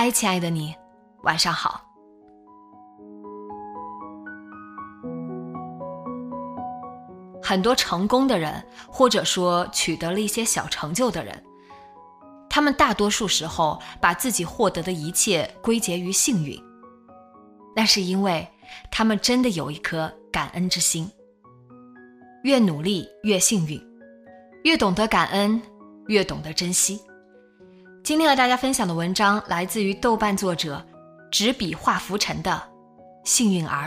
嗨，亲爱的你，晚上好。很多成功的人，或者说取得了一些小成就的人，他们大多数时候把自己获得的一切归结于幸运。那是因为他们真的有一颗感恩之心。越努力越幸运，越懂得感恩，越懂得珍惜。今天和大家分享的文章来自于豆瓣作者“执笔画浮尘”的《幸运儿》。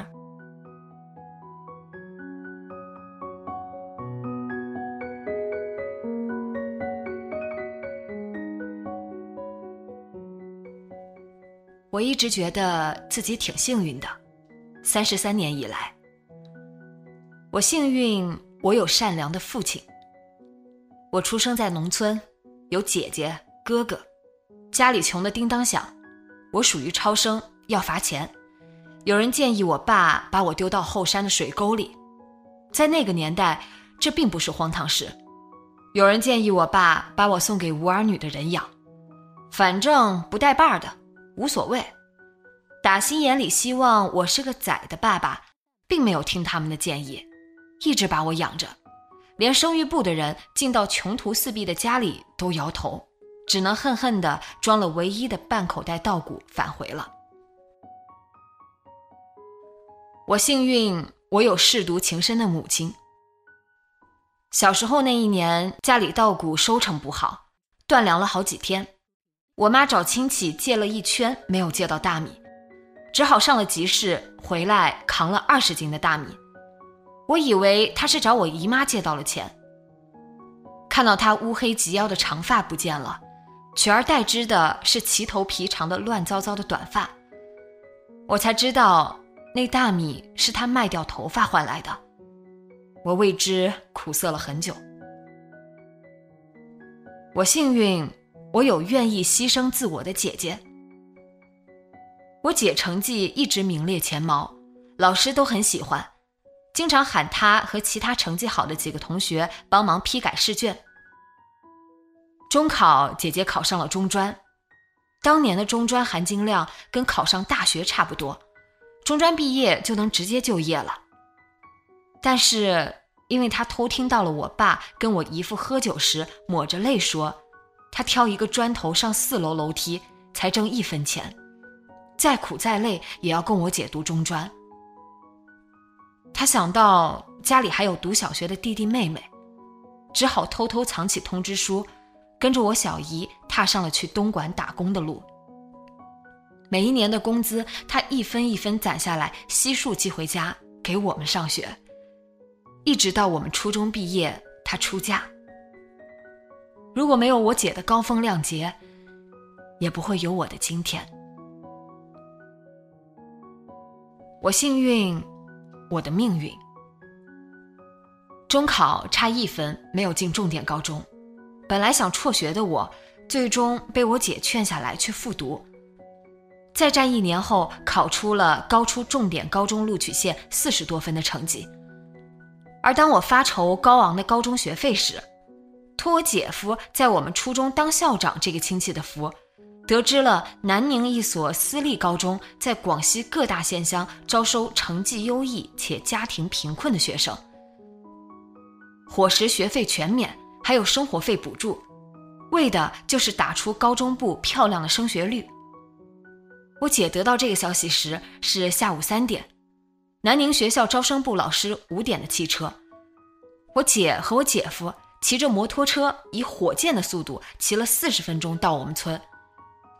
我一直觉得自己挺幸运的，三十三年以来，我幸运，我有善良的父亲。我出生在农村，有姐姐哥哥。家里穷得叮当响，我属于超生，要罚钱。有人建议我爸把我丢到后山的水沟里，在那个年代，这并不是荒唐事。有人建议我爸把我送给无儿女的人养，反正不带把的，无所谓。打心眼里希望我是个仔的爸爸，并没有听他们的建议，一直把我养着，连生育部的人进到穷途四壁的家里都摇头。只能恨恨地装了唯一的半口袋稻谷返回了。我幸运，我有舐犊情深的母亲。小时候那一年，家里稻谷收成不好，断粮了好几天。我妈找亲戚借了一圈，没有借到大米，只好上了集市，回来扛了二十斤的大米。我以为她是找我姨妈借到了钱，看到她乌黑及腰的长发不见了。取而代之的是齐头皮长的乱糟糟的短发，我才知道那大米是他卖掉头发换来的。我为之苦涩了很久。我幸运，我有愿意牺牲自我的姐姐。我姐成绩一直名列前茅，老师都很喜欢，经常喊她和其他成绩好的几个同学帮忙批改试卷。中考，姐姐考上了中专。当年的中专含金量跟考上大学差不多，中专毕业就能直接就业了。但是，因为她偷听到了我爸跟我姨父喝酒时抹着泪说，他挑一个砖头上四楼楼梯才挣一分钱，再苦再累也要供我姐读中专。他想到家里还有读小学的弟弟妹妹，只好偷偷藏起通知书。跟着我小姨踏上了去东莞打工的路。每一年的工资，她一分一分攒下来，悉数寄回家给我们上学。一直到我们初中毕业，她出嫁。如果没有我姐的高风亮节，也不会有我的今天。我幸运，我的命运。中考差一分，没有进重点高中。本来想辍学的我，最终被我姐劝下来去复读。再战一年后，考出了高出重点高中录取线四十多分的成绩。而当我发愁高昂的高中学费时，托我姐夫在我们初中当校长这个亲戚的福，得知了南宁一所私立高中在广西各大县乡招收成绩优异且家庭贫困的学生，伙食学费全免。还有生活费补助，为的就是打出高中部漂亮的升学率。我姐得到这个消息时是下午三点，南宁学校招生部老师五点的汽车。我姐和我姐夫骑着摩托车，以火箭的速度骑了四十分钟到我们村。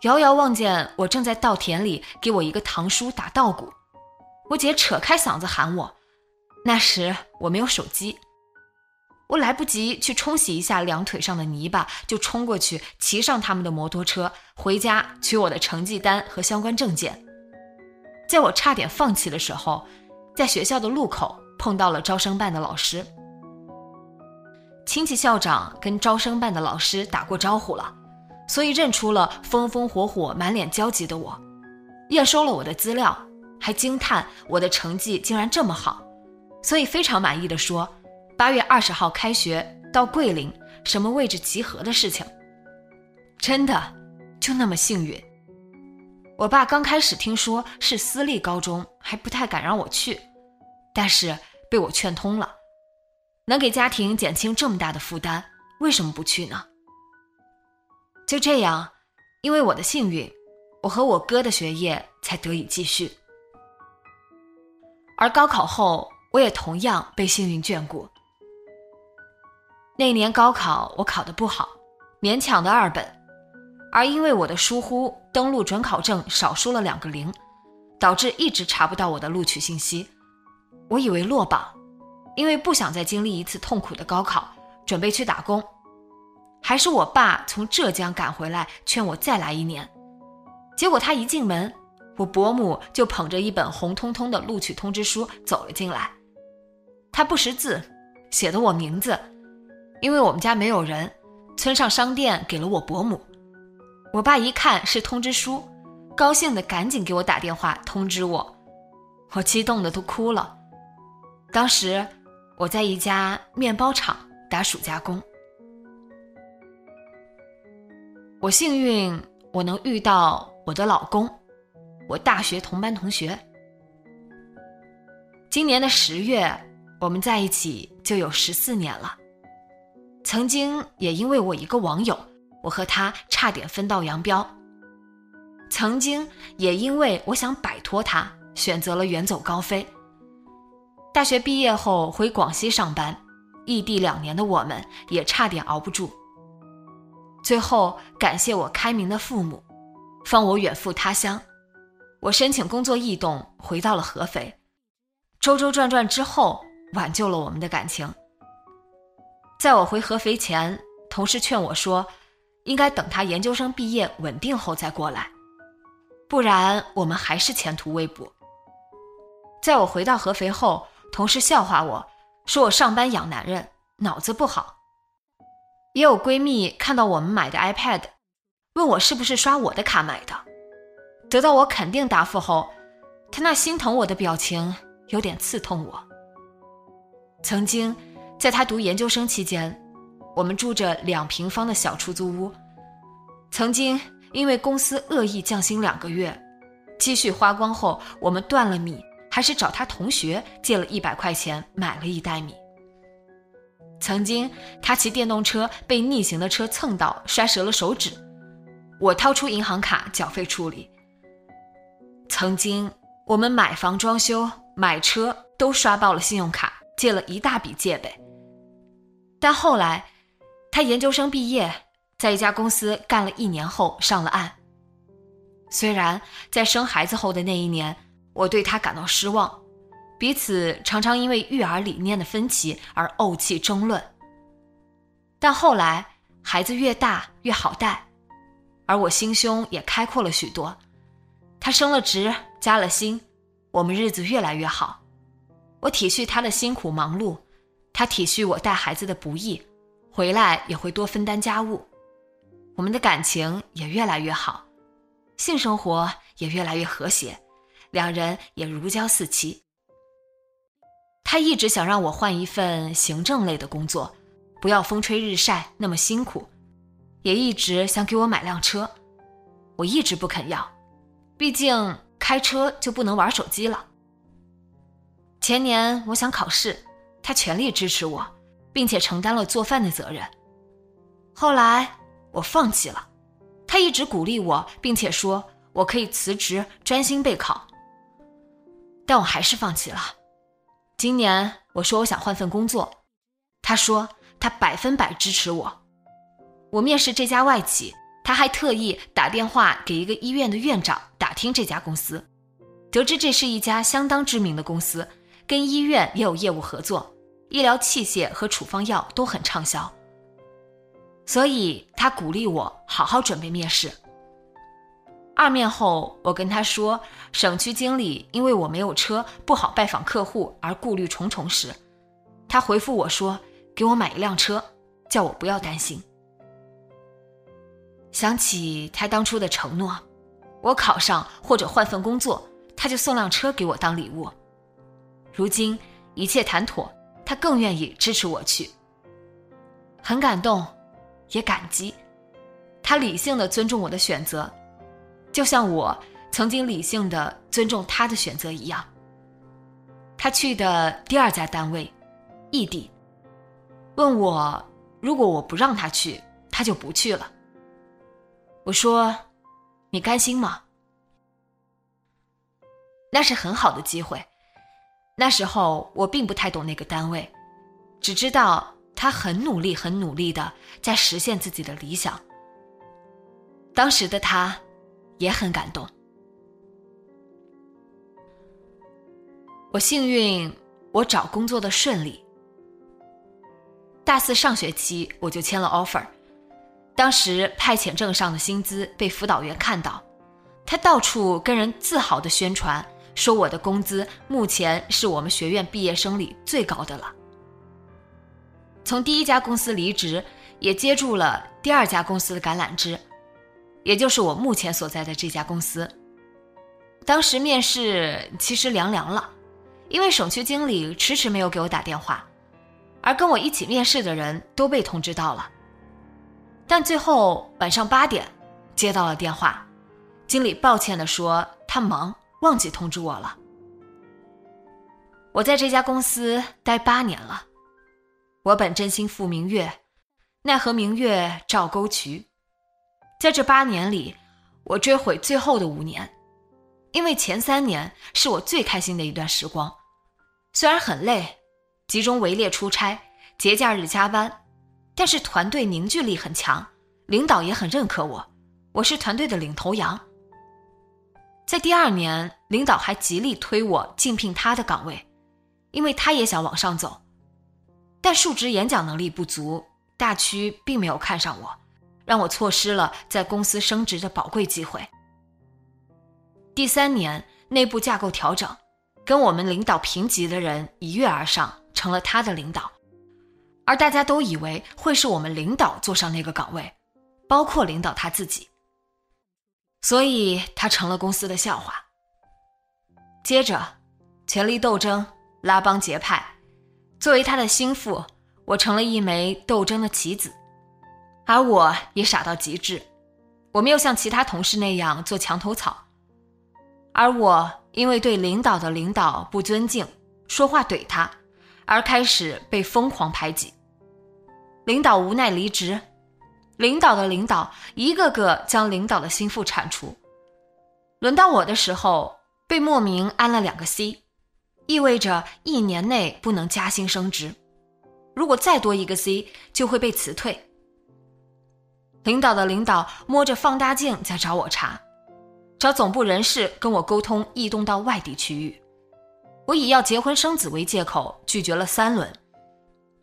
遥遥望见我正在稻田里给我一个堂叔打稻谷，我姐扯开嗓子喊我。那时我没有手机，我来不及去冲洗一下两腿上的泥巴，就冲过去骑上他们的摩托车回家取我的成绩单和相关证件。在我差点放弃的时候，在学校的路口碰到了招生办的老师。亲戚校长跟招生办的老师打过招呼了。所以认出了风风火火、满脸焦急的我，验收了我的资料，还惊叹我的成绩竟然这么好，所以非常满意的说：“八月二十号开学到桂林什么位置集合的事情。”真的就那么幸运。我爸刚开始听说是私立高中，还不太敢让我去，但是被我劝通了，能给家庭减轻这么大的负担，为什么不去呢？就这样，因为我的幸运，我和我哥的学业才得以继续。而高考后，我也同样被幸运眷顾。那年高考我考得不好，勉强的二本，而因为我的疏忽，登录准考证少输了两个零，导致一直查不到我的录取信息。我以为落榜，因为不想再经历一次痛苦的高考，准备去打工。还是我爸从浙江赶回来劝我再来一年，结果他一进门，我伯母就捧着一本红彤彤的录取通知书走了进来。他不识字，写的我名字，因为我们家没有人，村上商店给了我伯母。我爸一看是通知书，高兴的赶紧给我打电话通知我，我激动的都哭了。当时我在一家面包厂打暑假工。我幸运，我能遇到我的老公，我大学同班同学。今年的十月，我们在一起就有十四年了。曾经也因为我一个网友，我和他差点分道扬镳。曾经也因为我想摆脱他，选择了远走高飞。大学毕业后回广西上班，异地两年的我们也差点熬不住。最后，感谢我开明的父母，放我远赴他乡。我申请工作异动，回到了合肥。周周转转之后，挽救了我们的感情。在我回合肥前，同事劝我说，应该等他研究生毕业稳定后再过来，不然我们还是前途未卜。在我回到合肥后，同事笑话我说我上班养男人，脑子不好。也有闺蜜看到我们买的 iPad，问我是不是刷我的卡买的。得到我肯定答复后，她那心疼我的表情有点刺痛我。曾经，在他读研究生期间，我们住着两平方的小出租屋。曾经因为公司恶意降薪两个月，积蓄花光后，我们断了米，还是找他同学借了一百块钱买了一袋米。曾经，他骑电动车被逆行的车蹭到，摔折了手指，我掏出银行卡缴费处理。曾经，我们买房、装修、买车都刷爆了信用卡，借了一大笔借呗。但后来，他研究生毕业，在一家公司干了一年后上了岸。虽然在生孩子后的那一年，我对他感到失望。彼此常常因为育儿理念的分歧而怄气争论，但后来孩子越大越好带，而我心胸也开阔了许多。他升了职，加了薪，我们日子越来越好。我体恤他的辛苦忙碌，他体恤我带孩子的不易，回来也会多分担家务。我们的感情也越来越好，性生活也越来越和谐，两人也如胶似漆。他一直想让我换一份行政类的工作，不要风吹日晒那么辛苦，也一直想给我买辆车，我一直不肯要，毕竟开车就不能玩手机了。前年我想考试，他全力支持我，并且承担了做饭的责任。后来我放弃了，他一直鼓励我，并且说我可以辞职专心备考。但我还是放弃了。今年我说我想换份工作，他说他百分百支持我。我面试这家外企，他还特意打电话给一个医院的院长打听这家公司，得知这是一家相当知名的公司，跟医院也有业务合作，医疗器械和处方药都很畅销。所以他鼓励我好好准备面试。二面后，我跟他说，省区经理因为我没有车，不好拜访客户而顾虑重重时，他回复我说：“给我买一辆车，叫我不要担心。”想起他当初的承诺，我考上或者换份工作，他就送辆车给我当礼物。如今一切谈妥，他更愿意支持我去，很感动。也感激，他理性的尊重我的选择，就像我曾经理性的尊重他的选择一样。他去的第二家单位，异地，问我如果我不让他去，他就不去了。我说：“你甘心吗？”那是很好的机会。那时候我并不太懂那个单位，只知道。他很努力，很努力的在实现自己的理想。当时的他也很感动。我幸运，我找工作的顺利。大四上学期我就签了 offer，当时派遣证上的薪资被辅导员看到，他到处跟人自豪的宣传，说我的工资目前是我们学院毕业生里最高的了。从第一家公司离职，也接住了第二家公司的橄榄枝，也就是我目前所在的这家公司。当时面试其实凉凉了，因为省区经理迟迟没有给我打电话，而跟我一起面试的人都被通知到了。但最后晚上八点接到了电话，经理抱歉地说他忙，忘记通知我了。我在这家公司待八年了。我本真心赴明月，奈何明月照沟渠。在这八年里，我追悔最后的五年，因为前三年是我最开心的一段时光。虽然很累，集中围猎出差，节假日加班，但是团队凝聚力很强，领导也很认可我，我是团队的领头羊。在第二年，领导还极力推我竞聘他的岗位，因为他也想往上走。但述职演讲能力不足，大区并没有看上我，让我错失了在公司升职的宝贵机会。第三年内部架构调整，跟我们领导平级的人一跃而上，成了他的领导，而大家都以为会是我们领导坐上那个岗位，包括领导他自己，所以他成了公司的笑话。接着，权力斗争，拉帮结派。作为他的心腹，我成了一枚斗争的棋子，而我也傻到极致。我没有像其他同事那样做墙头草，而我因为对领导的领导不尊敬，说话怼他，而开始被疯狂排挤。领导无奈离职，领导的领导一个个将领导的心腹铲除。轮到我的时候，被莫名安了两个 C。意味着一年内不能加薪升职，如果再多一个 C 就会被辞退。领导的领导摸着放大镜在找我茬，找总部人事跟我沟通异动到外地区域。我以要结婚生子为借口拒绝了三轮，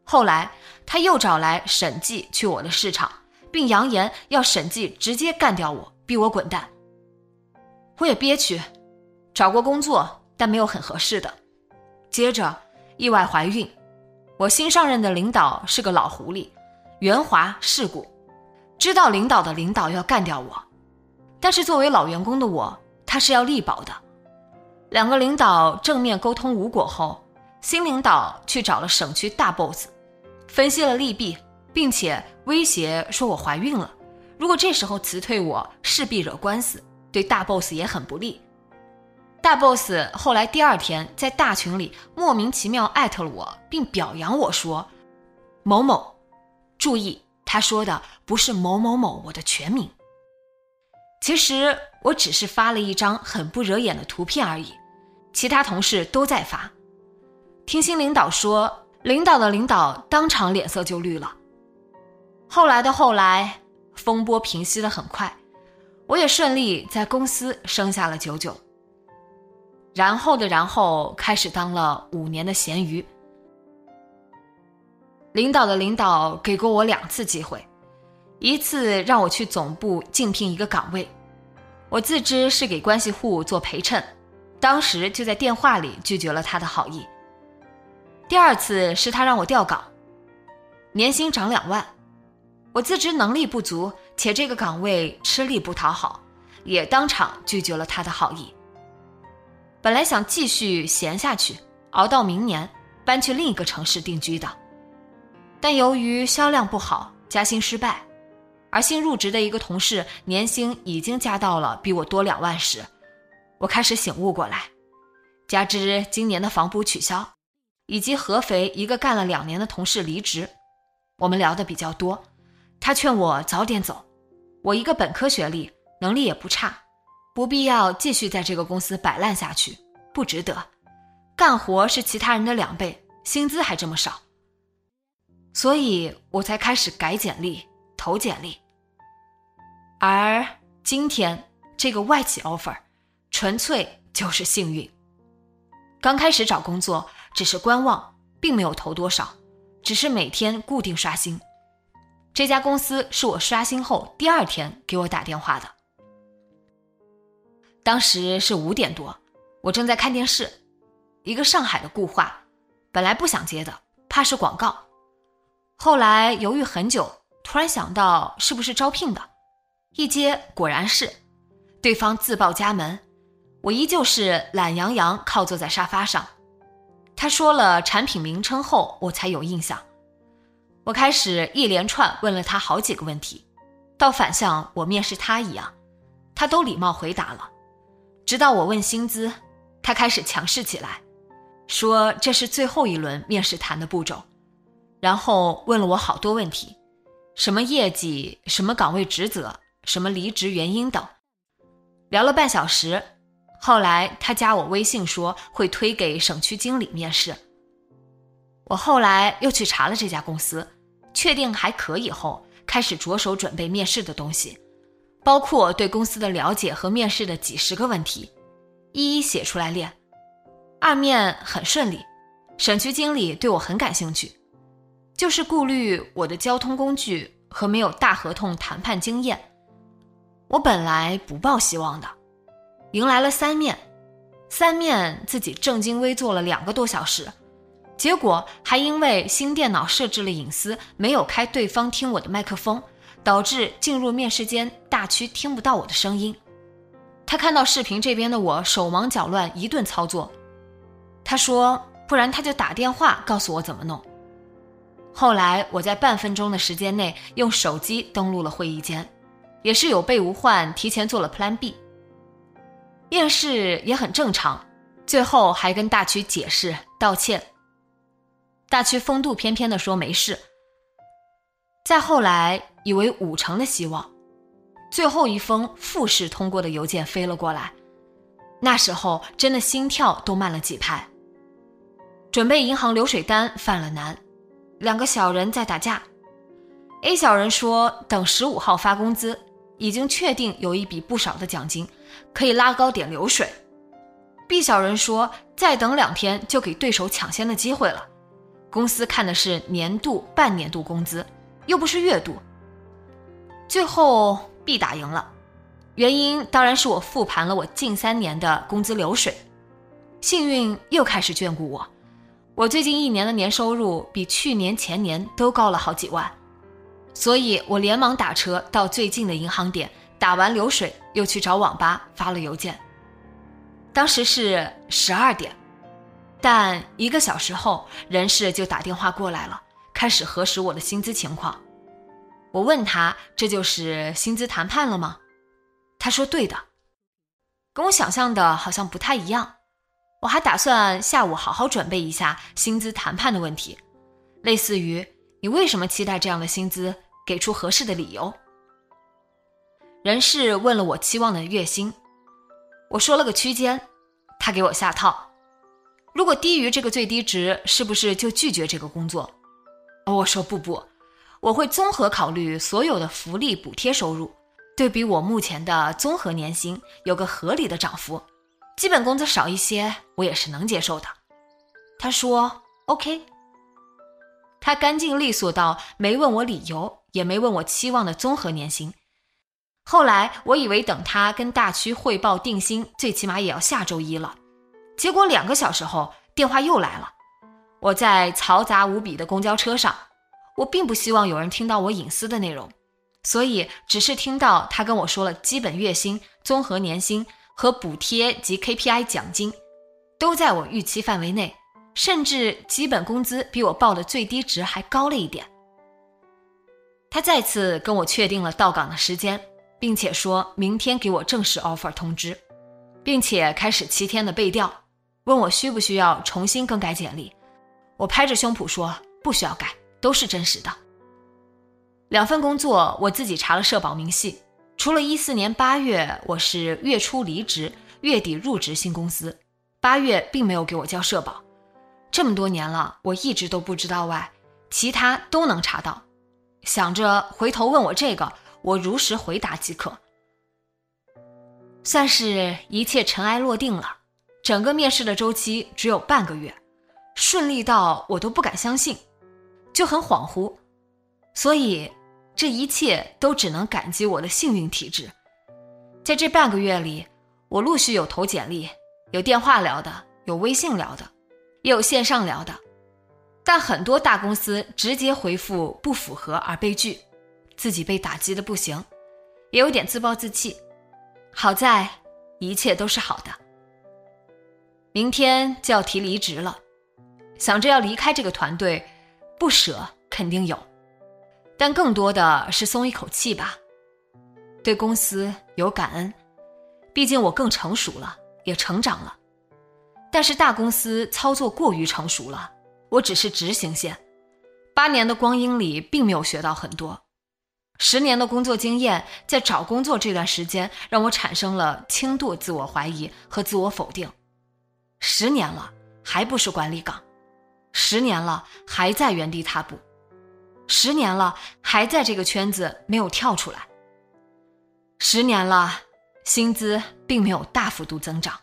后来他又找来审计去我的市场，并扬言要审计直接干掉我，逼我滚蛋。我也憋屈，找过工作，但没有很合适的。接着，意外怀孕。我新上任的领导是个老狐狸，圆滑世故，知道领导的领导要干掉我，但是作为老员工的我，他是要力保的。两个领导正面沟通无果后，新领导去找了省区大 boss，分析了利弊，并且威胁说我怀孕了，如果这时候辞退我，势必惹官司，对大 boss 也很不利。大 boss 后来第二天在大群里莫名其妙艾特了我，并表扬我说：“某某，注意，他说的不是某某某，我的全名。”其实我只是发了一张很不惹眼的图片而已，其他同事都在发。听新领导说，领导的领导当场脸色就绿了。后来的后来，风波平息的很快，我也顺利在公司生下了九九。然后的然后，开始当了五年的咸鱼。领导的领导给过我两次机会。一次让我去总部竞聘一个岗位，我自知是给关系户做陪衬，当时就在电话里拒绝了他的好意。第二次是他让我调岗，年薪涨两万，我自知能力不足，且这个岗位吃力不讨好，也当场拒绝了他的好意。本来想继续闲下去，熬到明年搬去另一个城市定居的，但由于销量不好，加薪失败。而新入职的一个同事年薪已经加到了比我多两万时，我开始醒悟过来。加之今年的房补取消，以及合肥一个干了两年的同事离职，我们聊的比较多。他劝我早点走，我一个本科学历，能力也不差，不必要继续在这个公司摆烂下去，不值得。干活是其他人的两倍，薪资还这么少，所以我才开始改简历。投简历，而今天这个外企 offer，纯粹就是幸运。刚开始找工作只是观望，并没有投多少，只是每天固定刷新。这家公司是我刷新后第二天给我打电话的，当时是五点多，我正在看电视，一个上海的固话，本来不想接的，怕是广告，后来犹豫很久。突然想到是不是招聘的，一接果然是，对方自报家门，我依旧是懒洋洋靠坐在沙发上。他说了产品名称后，我才有印象。我开始一连串问了他好几个问题，倒反像我面试他一样，他都礼貌回答了。直到我问薪资，他开始强势起来，说这是最后一轮面试谈的步骤，然后问了我好多问题。什么业绩？什么岗位职责？什么离职原因等，聊了半小时。后来他加我微信说会推给省区经理面试。我后来又去查了这家公司，确定还可以后，开始着手准备面试的东西，包括对公司的了解和面试的几十个问题，一一写出来练。二面很顺利，省区经理对我很感兴趣。就是顾虑我的交通工具和没有大合同谈判经验，我本来不抱希望的，迎来了三面，三面自己正襟危坐了两个多小时，结果还因为新电脑设置了隐私，没有开对方听我的麦克风，导致进入面试间大区听不到我的声音。他看到视频这边的我手忙脚乱一顿操作，他说不然他就打电话告诉我怎么弄。后来我在半分钟的时间内用手机登录了会议间，也是有备无患，提前做了 Plan B。面试也很正常，最后还跟大区解释道歉。大区风度翩翩的说没事。再后来以为五成的希望，最后一封复试通过的邮件飞了过来，那时候真的心跳都慢了几拍。准备银行流水单犯了难。两个小人在打架，A 小人说等十五号发工资，已经确定有一笔不少的奖金，可以拉高点流水。B 小人说再等两天就给对手抢先的机会了，公司看的是年度、半年度工资，又不是月度。最后 B 打赢了，原因当然是我复盘了我近三年的工资流水，幸运又开始眷顾我。我最近一年的年收入比去年前年都高了好几万，所以我连忙打车到最近的银行点打完流水，又去找网吧发了邮件。当时是十二点，但一个小时后，人事就打电话过来了，开始核实我的薪资情况。我问他：“这就是薪资谈判了吗？”他说：“对的。”跟我想象的好像不太一样。我还打算下午好好准备一下薪资谈判的问题，类似于你为什么期待这样的薪资，给出合适的理由。人事问了我期望的月薪，我说了个区间，他给我下套。如果低于这个最低值，是不是就拒绝这个工作？我说不不，我会综合考虑所有的福利补贴收入，对比我目前的综合年薪有个合理的涨幅，基本工资少一些我也是能接受的。他说 OK，他干净利索到没问我理由，也没问我期望的综合年薪。后来我以为等他跟大区汇报定薪，最起码也要下周一了。结果两个小时后，电话又来了。我在嘈杂无比的公交车上，我并不希望有人听到我隐私的内容，所以只是听到他跟我说了基本月薪、综合年薪和补贴及 KPI 奖金，都在我预期范围内，甚至基本工资比我报的最低值还高了一点。他再次跟我确定了到岗的时间，并且说明天给我正式 offer 通知，并且开始七天的背调。问我需不需要重新更改简历，我拍着胸脯说不需要改，都是真实的。两份工作我自己查了社保明细，除了一四年八月我是月初离职，月底入职新公司，八月并没有给我交社保。这么多年了，我一直都不知道外，其他都能查到。想着回头问我这个，我如实回答即可，算是一切尘埃落定了。整个面试的周期只有半个月，顺利到我都不敢相信，就很恍惚。所以这一切都只能感激我的幸运体质。在这半个月里，我陆续有投简历，有电话聊的，有微信聊的，也有线上聊的。但很多大公司直接回复不符合而被拒，自己被打击的不行，也有点自暴自弃。好在一切都是好的。明天就要提离职了，想着要离开这个团队，不舍肯定有，但更多的是松一口气吧。对公司有感恩，毕竟我更成熟了，也成长了。但是大公司操作过于成熟了，我只是执行线，八年的光阴里并没有学到很多。十年的工作经验，在找工作这段时间，让我产生了轻度自我怀疑和自我否定。十年了，还不是管理岗；十年了，还在原地踏步；十年了，还在这个圈子没有跳出来；十年了，薪资并没有大幅度增长。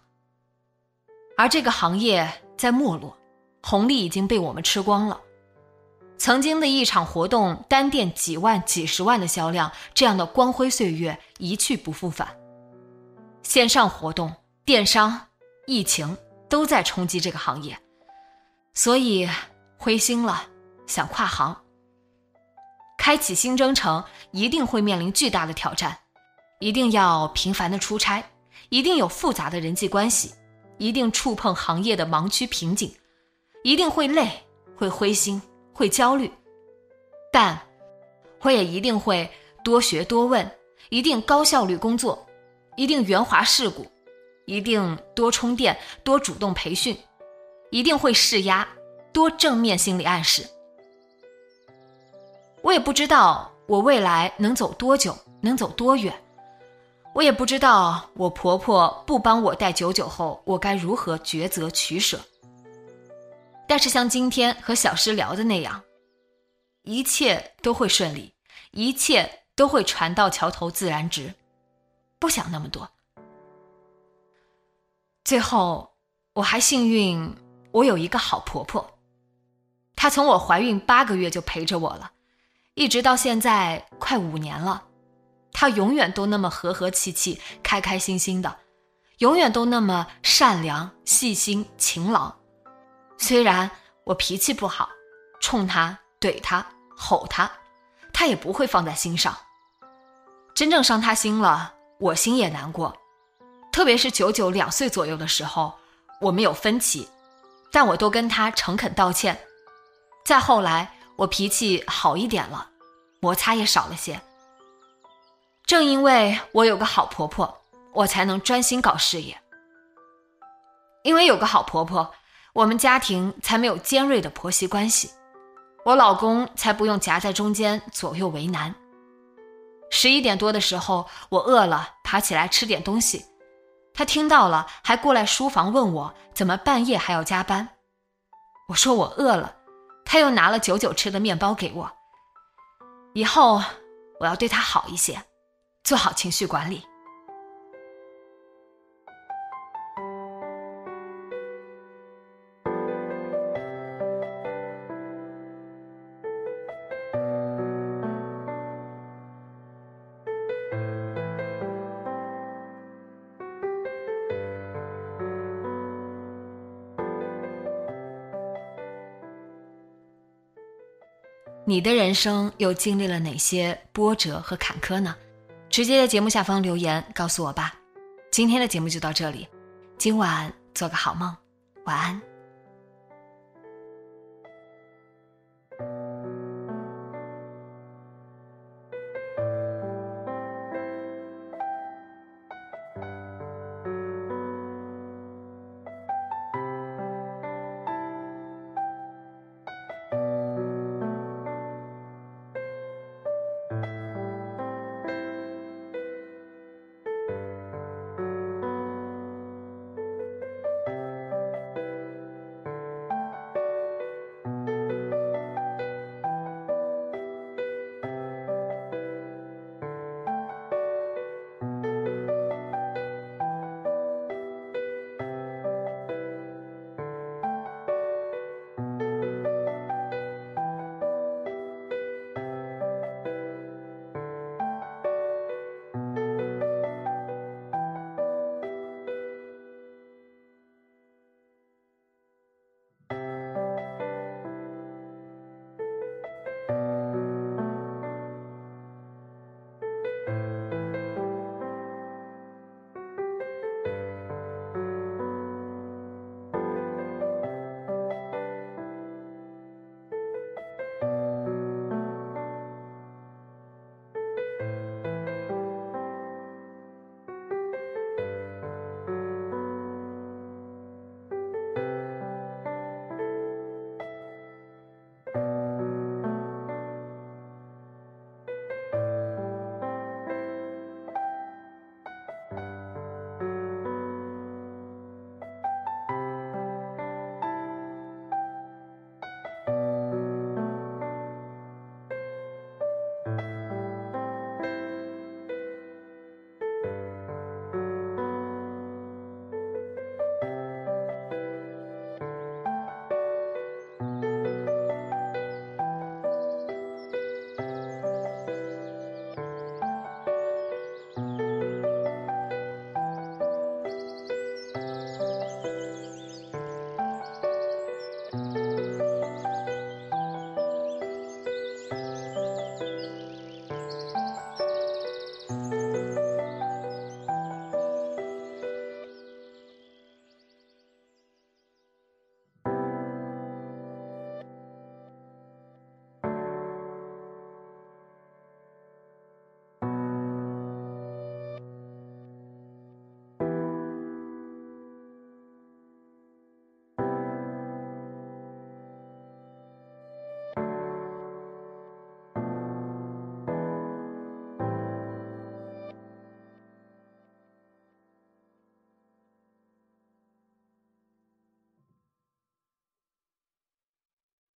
而这个行业在没落，红利已经被我们吃光了。曾经的一场活动，单店几万、几十万的销量，这样的光辉岁月一去不复返。线上活动、电商、疫情。都在冲击这个行业，所以灰心了，想跨行。开启新征程一定会面临巨大的挑战，一定要频繁的出差，一定有复杂的人际关系，一定触碰行业的盲区瓶颈，一定会累，会灰心，会焦虑，但我也一定会多学多问，一定高效率工作，一定圆滑世故。一定多充电，多主动培训，一定会施压，多正面心理暗示。我也不知道我未来能走多久，能走多远。我也不知道我婆婆不帮我带九九后，我该如何抉择取舍。但是像今天和小诗聊的那样，一切都会顺利，一切都会船到桥头自然直。不想那么多。最后，我还幸运，我有一个好婆婆，她从我怀孕八个月就陪着我了，一直到现在快五年了，她永远都那么和和气气、开开心心的，永远都那么善良、细心、勤劳。虽然我脾气不好，冲她、怼她、吼她，她也不会放在心上。真正伤她心了，我心也难过。特别是九九两岁左右的时候，我们有分歧，但我都跟他诚恳道歉。再后来，我脾气好一点了，摩擦也少了些。正因为我有个好婆婆，我才能专心搞事业。因为有个好婆婆，我们家庭才没有尖锐的婆媳关系，我老公才不用夹在中间左右为难。十一点多的时候，我饿了，爬起来吃点东西。他听到了，还过来书房问我怎么半夜还要加班。我说我饿了，他又拿了久久吃的面包给我。以后我要对他好一些，做好情绪管理。你的人生又经历了哪些波折和坎坷呢？直接在节目下方留言告诉我吧。今天的节目就到这里，今晚做个好梦，晚安。